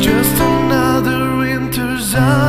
just another winter's out.